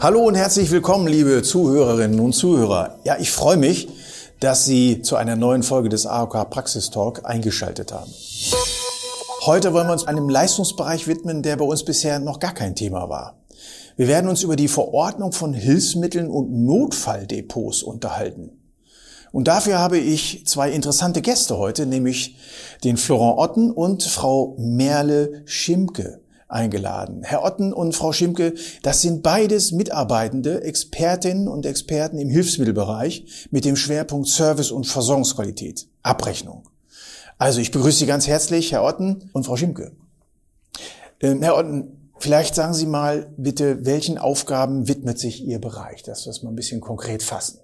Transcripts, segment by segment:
Hallo und herzlich willkommen, liebe Zuhörerinnen und Zuhörer. Ja, ich freue mich, dass Sie zu einer neuen Folge des AOK Praxistalk eingeschaltet haben. Heute wollen wir uns einem Leistungsbereich widmen, der bei uns bisher noch gar kein Thema war. Wir werden uns über die Verordnung von Hilfsmitteln und Notfalldepots unterhalten. Und dafür habe ich zwei interessante Gäste heute, nämlich den Florent Otten und Frau Merle Schimke eingeladen. Herr Otten und Frau Schimke, das sind beides mitarbeitende Expertinnen und Experten im Hilfsmittelbereich mit dem Schwerpunkt Service und Versorgungsqualität, Abrechnung. Also ich begrüße Sie ganz herzlich, Herr Otten und Frau Schimke. Ähm, Herr Otten, vielleicht sagen Sie mal bitte, welchen Aufgaben widmet sich Ihr Bereich, dass wir das mal ein bisschen konkret fassen.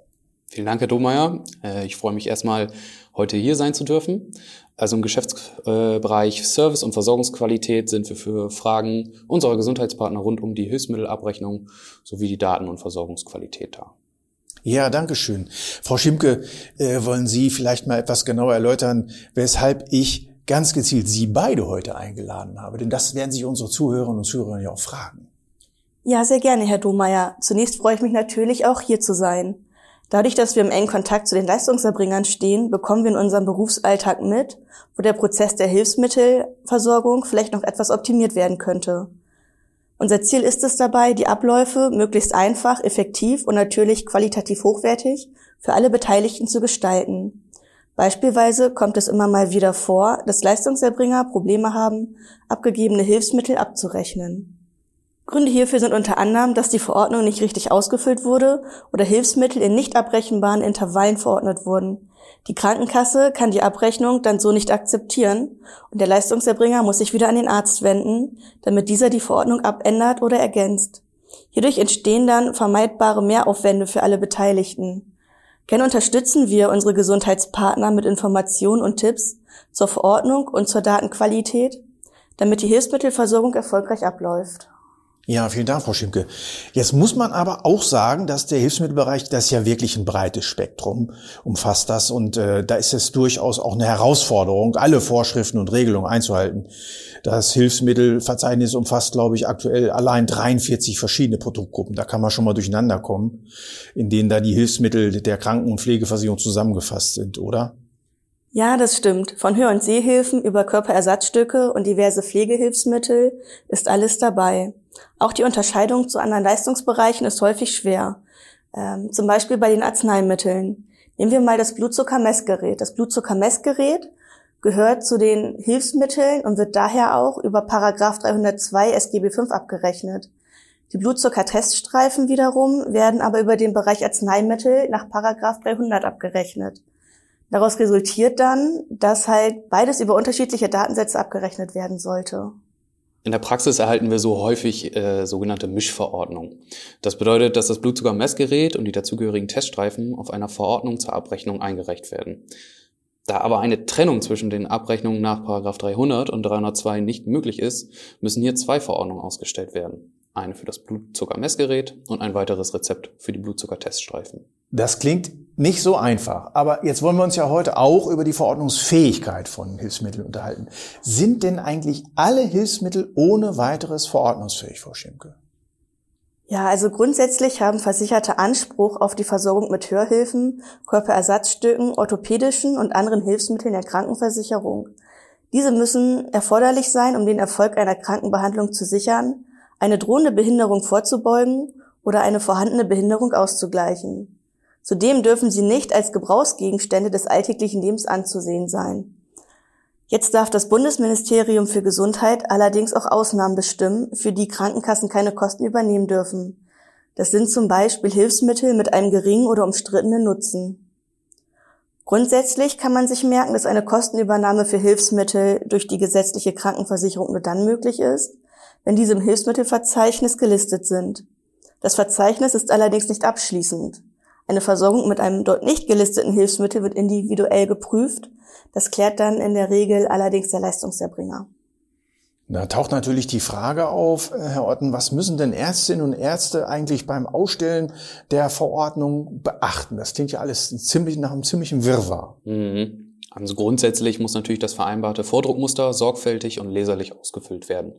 Vielen Dank, Herr Domeyer. Äh, ich freue mich erstmal, heute hier sein zu dürfen. Also im Geschäftsbereich Service und Versorgungsqualität sind wir für Fragen unserer Gesundheitspartner rund um die Hilfsmittelabrechnung sowie die Daten- und Versorgungsqualität da. Ja, danke schön. Frau Schimke, äh, wollen Sie vielleicht mal etwas genauer erläutern, weshalb ich ganz gezielt Sie beide heute eingeladen habe? Denn das werden sich unsere Zuhörerinnen und Zuhörer ja auch fragen. Ja, sehr gerne, Herr Domeyer. Zunächst freue ich mich natürlich auch hier zu sein. Dadurch, dass wir im engen Kontakt zu den Leistungserbringern stehen, bekommen wir in unserem Berufsalltag mit, wo der Prozess der Hilfsmittelversorgung vielleicht noch etwas optimiert werden könnte. Unser Ziel ist es dabei, die Abläufe möglichst einfach, effektiv und natürlich qualitativ hochwertig für alle Beteiligten zu gestalten. Beispielsweise kommt es immer mal wieder vor, dass Leistungserbringer Probleme haben, abgegebene Hilfsmittel abzurechnen. Gründe hierfür sind unter anderem, dass die Verordnung nicht richtig ausgefüllt wurde oder Hilfsmittel in nicht abrechenbaren Intervallen verordnet wurden. Die Krankenkasse kann die Abrechnung dann so nicht akzeptieren und der Leistungserbringer muss sich wieder an den Arzt wenden, damit dieser die Verordnung abändert oder ergänzt. Hierdurch entstehen dann vermeidbare Mehraufwände für alle Beteiligten. Gerne unterstützen wir unsere Gesundheitspartner mit Informationen und Tipps zur Verordnung und zur Datenqualität, damit die Hilfsmittelversorgung erfolgreich abläuft. Ja, vielen Dank, Frau Schimke. Jetzt muss man aber auch sagen, dass der Hilfsmittelbereich, das ja wirklich ein breites Spektrum, umfasst das und äh, da ist es durchaus auch eine Herausforderung, alle Vorschriften und Regelungen einzuhalten. Das Hilfsmittelverzeichnis umfasst, glaube ich, aktuell allein 43 verschiedene Produktgruppen. Da kann man schon mal durcheinander kommen, in denen da die Hilfsmittel der Kranken- und Pflegeversicherung zusammengefasst sind, oder? Ja, das stimmt. Von Hör- und Sehhilfen über Körperersatzstücke und diverse Pflegehilfsmittel ist alles dabei. Auch die Unterscheidung zu anderen Leistungsbereichen ist häufig schwer. Ähm, zum Beispiel bei den Arzneimitteln. Nehmen wir mal das Blutzuckermessgerät. Das Blutzuckermessgerät gehört zu den Hilfsmitteln und wird daher auch über Paragraph 302 SGB V abgerechnet. Die Blutzuckerteststreifen wiederum werden aber über den Bereich Arzneimittel nach Paragraph 300 abgerechnet. Daraus resultiert dann, dass halt beides über unterschiedliche Datensätze abgerechnet werden sollte. In der Praxis erhalten wir so häufig äh, sogenannte Mischverordnungen. Das bedeutet, dass das Blutzuckermessgerät und die dazugehörigen Teststreifen auf einer Verordnung zur Abrechnung eingereicht werden. Da aber eine Trennung zwischen den Abrechnungen nach 300 und 302 nicht möglich ist, müssen hier zwei Verordnungen ausgestellt werden. Eine für das Blutzuckermessgerät und ein weiteres Rezept für die Blutzuckerteststreifen. Das klingt nicht so einfach. Aber jetzt wollen wir uns ja heute auch über die Verordnungsfähigkeit von Hilfsmitteln unterhalten. Sind denn eigentlich alle Hilfsmittel ohne weiteres verordnungsfähig, Frau Schimke? Ja, also grundsätzlich haben Versicherte Anspruch auf die Versorgung mit Hörhilfen, Körperersatzstücken, orthopädischen und anderen Hilfsmitteln der Krankenversicherung. Diese müssen erforderlich sein, um den Erfolg einer Krankenbehandlung zu sichern, eine drohende Behinderung vorzubeugen oder eine vorhandene Behinderung auszugleichen. Zudem dürfen sie nicht als Gebrauchsgegenstände des alltäglichen Lebens anzusehen sein. Jetzt darf das Bundesministerium für Gesundheit allerdings auch Ausnahmen bestimmen, für die Krankenkassen keine Kosten übernehmen dürfen. Das sind zum Beispiel Hilfsmittel mit einem geringen oder umstrittenen Nutzen. Grundsätzlich kann man sich merken, dass eine Kostenübernahme für Hilfsmittel durch die gesetzliche Krankenversicherung nur dann möglich ist, wenn diese im Hilfsmittelverzeichnis gelistet sind. Das Verzeichnis ist allerdings nicht abschließend. Eine Versorgung mit einem dort nicht gelisteten Hilfsmittel wird individuell geprüft. Das klärt dann in der Regel allerdings der Leistungserbringer. Da taucht natürlich die Frage auf, äh, Herr Otten, was müssen denn Ärztinnen und Ärzte eigentlich beim Ausstellen der Verordnung beachten? Das klingt ja alles ziemlich nach einem ziemlichen Wirrwarr. Mhm. Also grundsätzlich muss natürlich das vereinbarte Vordruckmuster sorgfältig und leserlich ausgefüllt werden.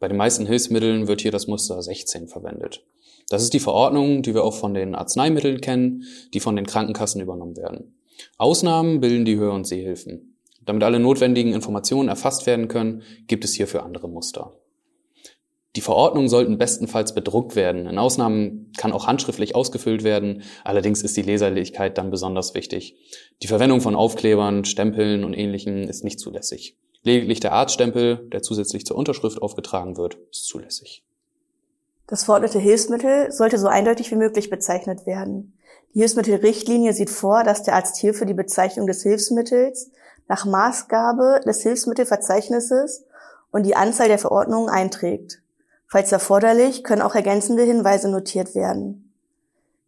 Bei den meisten Hilfsmitteln wird hier das Muster 16 verwendet. Das ist die Verordnung, die wir auch von den Arzneimitteln kennen, die von den Krankenkassen übernommen werden. Ausnahmen bilden die Hör- und Sehhilfen. Damit alle notwendigen Informationen erfasst werden können, gibt es hierfür andere Muster. Die Verordnungen sollten bestenfalls bedruckt werden. In Ausnahmen kann auch handschriftlich ausgefüllt werden. Allerdings ist die Leserlichkeit dann besonders wichtig. Die Verwendung von Aufklebern, Stempeln und Ähnlichem ist nicht zulässig. Lediglich der Arztstempel, der zusätzlich zur Unterschrift aufgetragen wird, ist zulässig. Das verordnete Hilfsmittel sollte so eindeutig wie möglich bezeichnet werden. Die Hilfsmittelrichtlinie sieht vor, dass der Arzt hierfür die Bezeichnung des Hilfsmittels nach Maßgabe des Hilfsmittelverzeichnisses und die Anzahl der Verordnungen einträgt. Falls erforderlich, können auch ergänzende Hinweise notiert werden.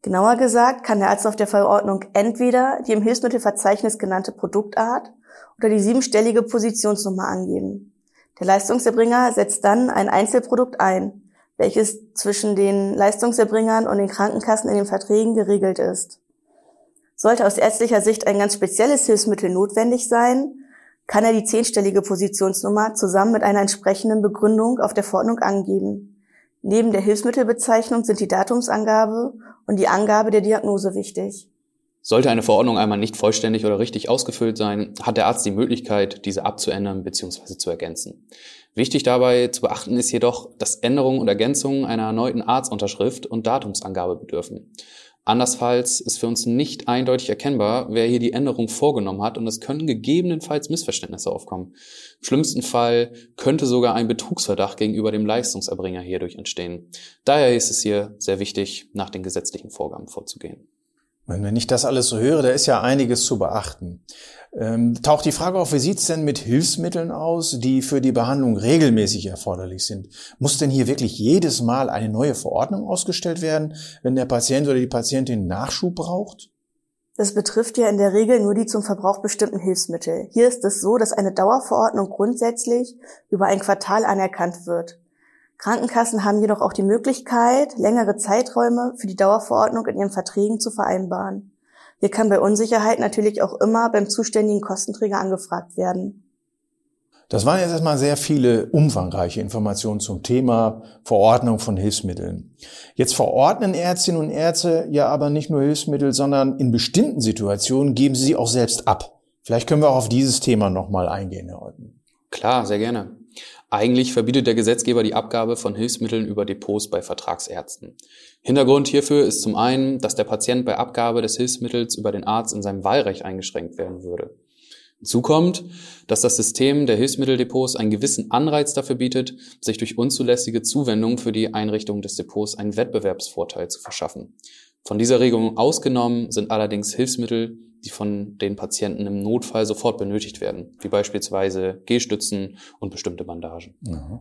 Genauer gesagt kann der Arzt auf der Verordnung entweder die im Hilfsmittelverzeichnis genannte Produktart oder die siebenstellige Positionsnummer angeben. Der Leistungserbringer setzt dann ein Einzelprodukt ein, welches zwischen den Leistungserbringern und den Krankenkassen in den Verträgen geregelt ist. Sollte aus ärztlicher Sicht ein ganz spezielles Hilfsmittel notwendig sein, kann er die zehnstellige Positionsnummer zusammen mit einer entsprechenden Begründung auf der Verordnung angeben. Neben der Hilfsmittelbezeichnung sind die Datumsangabe und die Angabe der Diagnose wichtig. Sollte eine Verordnung einmal nicht vollständig oder richtig ausgefüllt sein, hat der Arzt die Möglichkeit, diese abzuändern bzw. zu ergänzen. Wichtig dabei zu beachten ist jedoch, dass Änderungen und Ergänzungen einer erneuten Arztunterschrift und Datumsangabe bedürfen. Andernfalls ist für uns nicht eindeutig erkennbar, wer hier die Änderung vorgenommen hat und es können gegebenenfalls Missverständnisse aufkommen. Im schlimmsten Fall könnte sogar ein Betrugsverdacht gegenüber dem Leistungserbringer hierdurch entstehen. Daher ist es hier sehr wichtig, nach den gesetzlichen Vorgaben vorzugehen. Wenn ich das alles so höre, da ist ja einiges zu beachten. Ähm, taucht die Frage auf, wie sieht's denn mit Hilfsmitteln aus, die für die Behandlung regelmäßig erforderlich sind? Muss denn hier wirklich jedes Mal eine neue Verordnung ausgestellt werden, wenn der Patient oder die Patientin Nachschub braucht? Das betrifft ja in der Regel nur die zum Verbrauch bestimmten Hilfsmittel. Hier ist es so, dass eine Dauerverordnung grundsätzlich über ein Quartal anerkannt wird. Krankenkassen haben jedoch auch die Möglichkeit, längere Zeiträume für die Dauerverordnung in ihren Verträgen zu vereinbaren. Hier kann bei Unsicherheit natürlich auch immer beim zuständigen Kostenträger angefragt werden. Das waren jetzt erstmal sehr viele umfangreiche Informationen zum Thema Verordnung von Hilfsmitteln. Jetzt verordnen Ärztinnen und Ärzte ja aber nicht nur Hilfsmittel, sondern in bestimmten Situationen geben sie sie auch selbst ab. Vielleicht können wir auch auf dieses Thema nochmal eingehen, Herr Olten. Klar, sehr gerne. Eigentlich verbietet der Gesetzgeber die Abgabe von Hilfsmitteln über Depots bei Vertragsärzten. Hintergrund hierfür ist zum einen, dass der Patient bei Abgabe des Hilfsmittels über den Arzt in seinem Wahlrecht eingeschränkt werden würde. Hinzu kommt, dass das System der Hilfsmitteldepots einen gewissen Anreiz dafür bietet, sich durch unzulässige Zuwendung für die Einrichtung des Depots einen Wettbewerbsvorteil zu verschaffen. Von dieser Regelung ausgenommen sind allerdings Hilfsmittel, die von den Patienten im Notfall sofort benötigt werden, wie beispielsweise Gehstützen und bestimmte Bandagen. Mhm.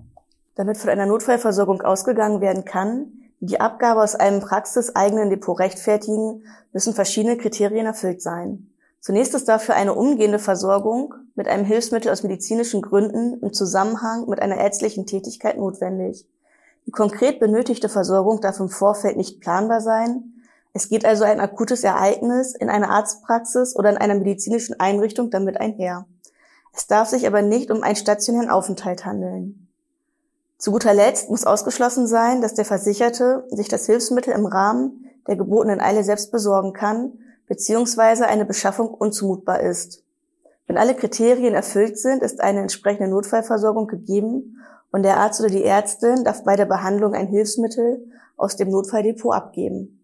Damit von einer Notfallversorgung ausgegangen werden kann, die die Abgabe aus einem praxiseigenen Depot rechtfertigen, müssen verschiedene Kriterien erfüllt sein. Zunächst ist dafür eine umgehende Versorgung mit einem Hilfsmittel aus medizinischen Gründen im Zusammenhang mit einer ärztlichen Tätigkeit notwendig. Die konkret benötigte Versorgung darf im Vorfeld nicht planbar sein, es geht also ein akutes Ereignis in einer Arztpraxis oder in einer medizinischen Einrichtung damit einher. Es darf sich aber nicht um einen stationären Aufenthalt handeln. Zu guter Letzt muss ausgeschlossen sein, dass der Versicherte sich das Hilfsmittel im Rahmen der gebotenen Eile selbst besorgen kann, beziehungsweise eine Beschaffung unzumutbar ist. Wenn alle Kriterien erfüllt sind, ist eine entsprechende Notfallversorgung gegeben und der Arzt oder die Ärztin darf bei der Behandlung ein Hilfsmittel aus dem Notfalldepot abgeben.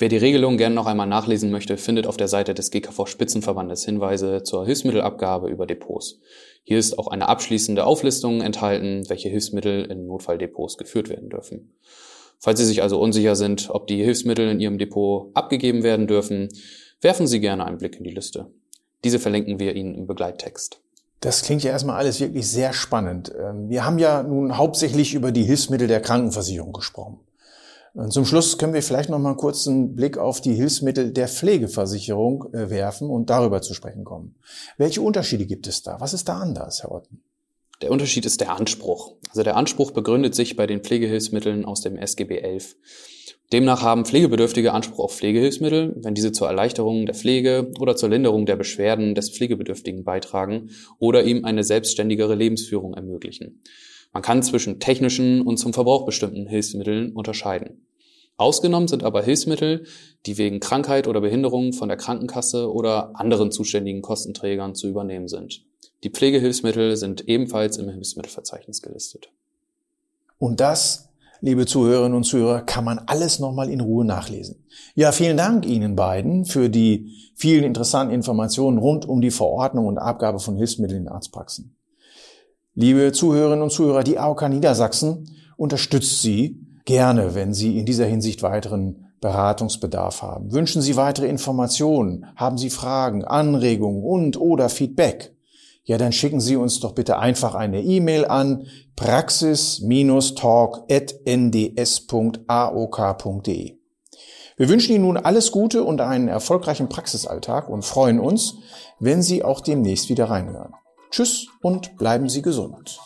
Wer die Regelung gerne noch einmal nachlesen möchte, findet auf der Seite des GKV Spitzenverbandes Hinweise zur Hilfsmittelabgabe über Depots. Hier ist auch eine abschließende Auflistung enthalten, welche Hilfsmittel in Notfalldepots geführt werden dürfen. Falls Sie sich also unsicher sind, ob die Hilfsmittel in Ihrem Depot abgegeben werden dürfen, werfen Sie gerne einen Blick in die Liste. Diese verlinken wir Ihnen im Begleittext. Das klingt ja erstmal alles wirklich sehr spannend. Ähm, wir haben ja nun hauptsächlich über die Hilfsmittel der Krankenversicherung gesprochen. Und zum Schluss können wir vielleicht noch mal kurz einen Blick auf die Hilfsmittel der Pflegeversicherung äh, werfen und darüber zu sprechen kommen. Welche Unterschiede gibt es da? Was ist da anders, Herr Otten? Der Unterschied ist der Anspruch. Also der Anspruch begründet sich bei den Pflegehilfsmitteln aus dem SGB 11. Demnach haben Pflegebedürftige Anspruch auf Pflegehilfsmittel, wenn diese zur Erleichterung der Pflege oder zur Linderung der Beschwerden des Pflegebedürftigen beitragen oder ihm eine selbstständigere Lebensführung ermöglichen. Man kann zwischen technischen und zum Verbrauch bestimmten Hilfsmitteln unterscheiden. Ausgenommen sind aber Hilfsmittel, die wegen Krankheit oder Behinderung von der Krankenkasse oder anderen zuständigen Kostenträgern zu übernehmen sind. Die Pflegehilfsmittel sind ebenfalls im Hilfsmittelverzeichnis gelistet. Und das liebe Zuhörerinnen und Zuhörer, kann man alles nochmal in Ruhe nachlesen. Ja, vielen Dank Ihnen beiden für die vielen interessanten Informationen rund um die Verordnung und Abgabe von Hilfsmitteln in Arztpraxen. Liebe Zuhörerinnen und Zuhörer, die AOK Niedersachsen unterstützt Sie gerne, wenn Sie in dieser Hinsicht weiteren Beratungsbedarf haben. Wünschen Sie weitere Informationen? Haben Sie Fragen, Anregungen und oder Feedback? ja, dann schicken Sie uns doch bitte einfach eine E-Mail an praxis-talk.nds.aok.de. Wir wünschen Ihnen nun alles Gute und einen erfolgreichen Praxisalltag und freuen uns, wenn Sie auch demnächst wieder reinhören. Tschüss und bleiben Sie gesund.